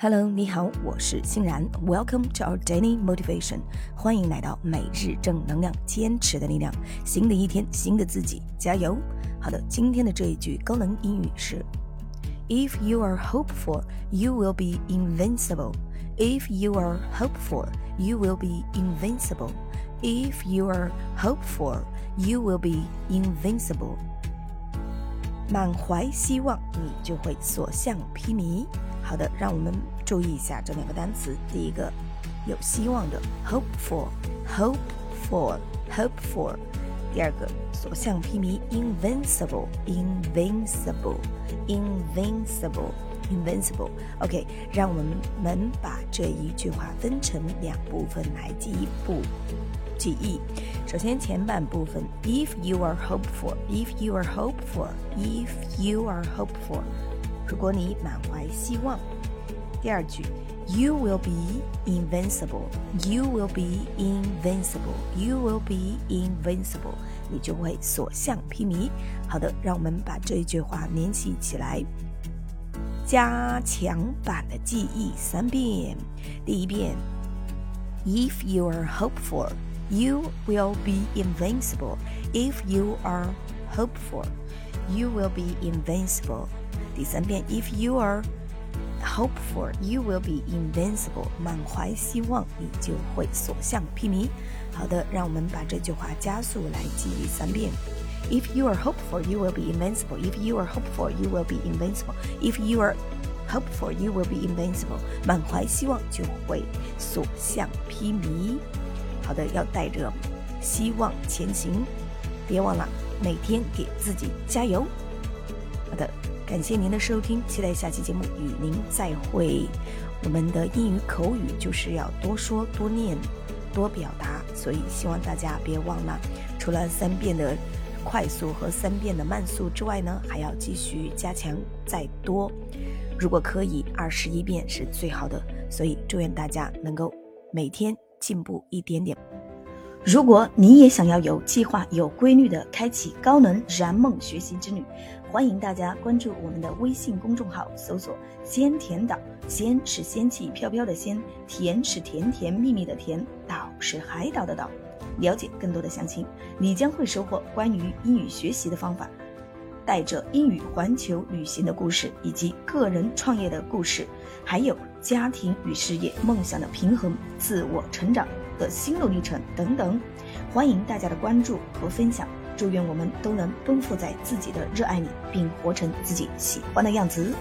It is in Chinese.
Hello，你好，我是欣然。Welcome to our daily motivation，欢迎来到每日正能量，坚持的力量。新的一天，新的自己，加油！好的，今天的这一句高能英语是：If you are hopeful, you will be invincible. If you are hopeful, you will be invincible. If you are hopeful, you will be invincible. 满怀希望你就会所向披靡。好的让我们注意一下这两个单词。第一个有希望的 hopeful hopeful hopeful 第二个所向披靡 invincible invincible invincible ，invincible，invincible，invincible，invincible。OK，让我们们把这一句话分成两部分来记忆不记忆。首先前半部分，if you are hopeful，if you are hopeful，if you are hopeful。如果你满怀希望，第二句，You will be invincible. You will be invincible. You will be invincible. 你就会所向披靡。好的，让我们把这一句话联系起来， 加强版的记忆三遍。第一遍，If you are hopeful, you will be invincible. If you are hopeful, you will be invincible. 第三遍，If you are hopeful, you will be invincible。满怀希望，你就会所向披靡。好的，让我们把这句话加速来记忆三遍。If you are hopeful, you will be invincible. If you are hopeful, you will be invincible. If you are hopeful, you will be invincible. 满怀希望就会所向披靡。好的，要带着希望前行，别忘了每天给自己加油。好的。感谢您的收听，期待下期节目与您再会。我们的英语口语就是要多说、多念、多表达，所以希望大家别忘了，除了三遍的快速和三遍的慢速之外呢，还要继续加强再多。如果可以，二十一遍是最好的。所以祝愿大家能够每天进步一点点。如果你也想要有计划、有规律的开启高能燃梦学习之旅，欢迎大家关注我们的微信公众号，搜索“仙甜岛”。仙是仙气飘飘的仙，甜是甜甜蜜蜜的甜，岛是海岛的岛。了解更多的详情，你将会收获关于英语学习的方法，带着英语环球旅行的故事，以及个人创业的故事，还有家庭与事业、梦想的平衡、自我成长。的心路历程等等，欢迎大家的关注和分享。祝愿我们都能奔赴在自己的热爱里，并活成自己喜欢的样子。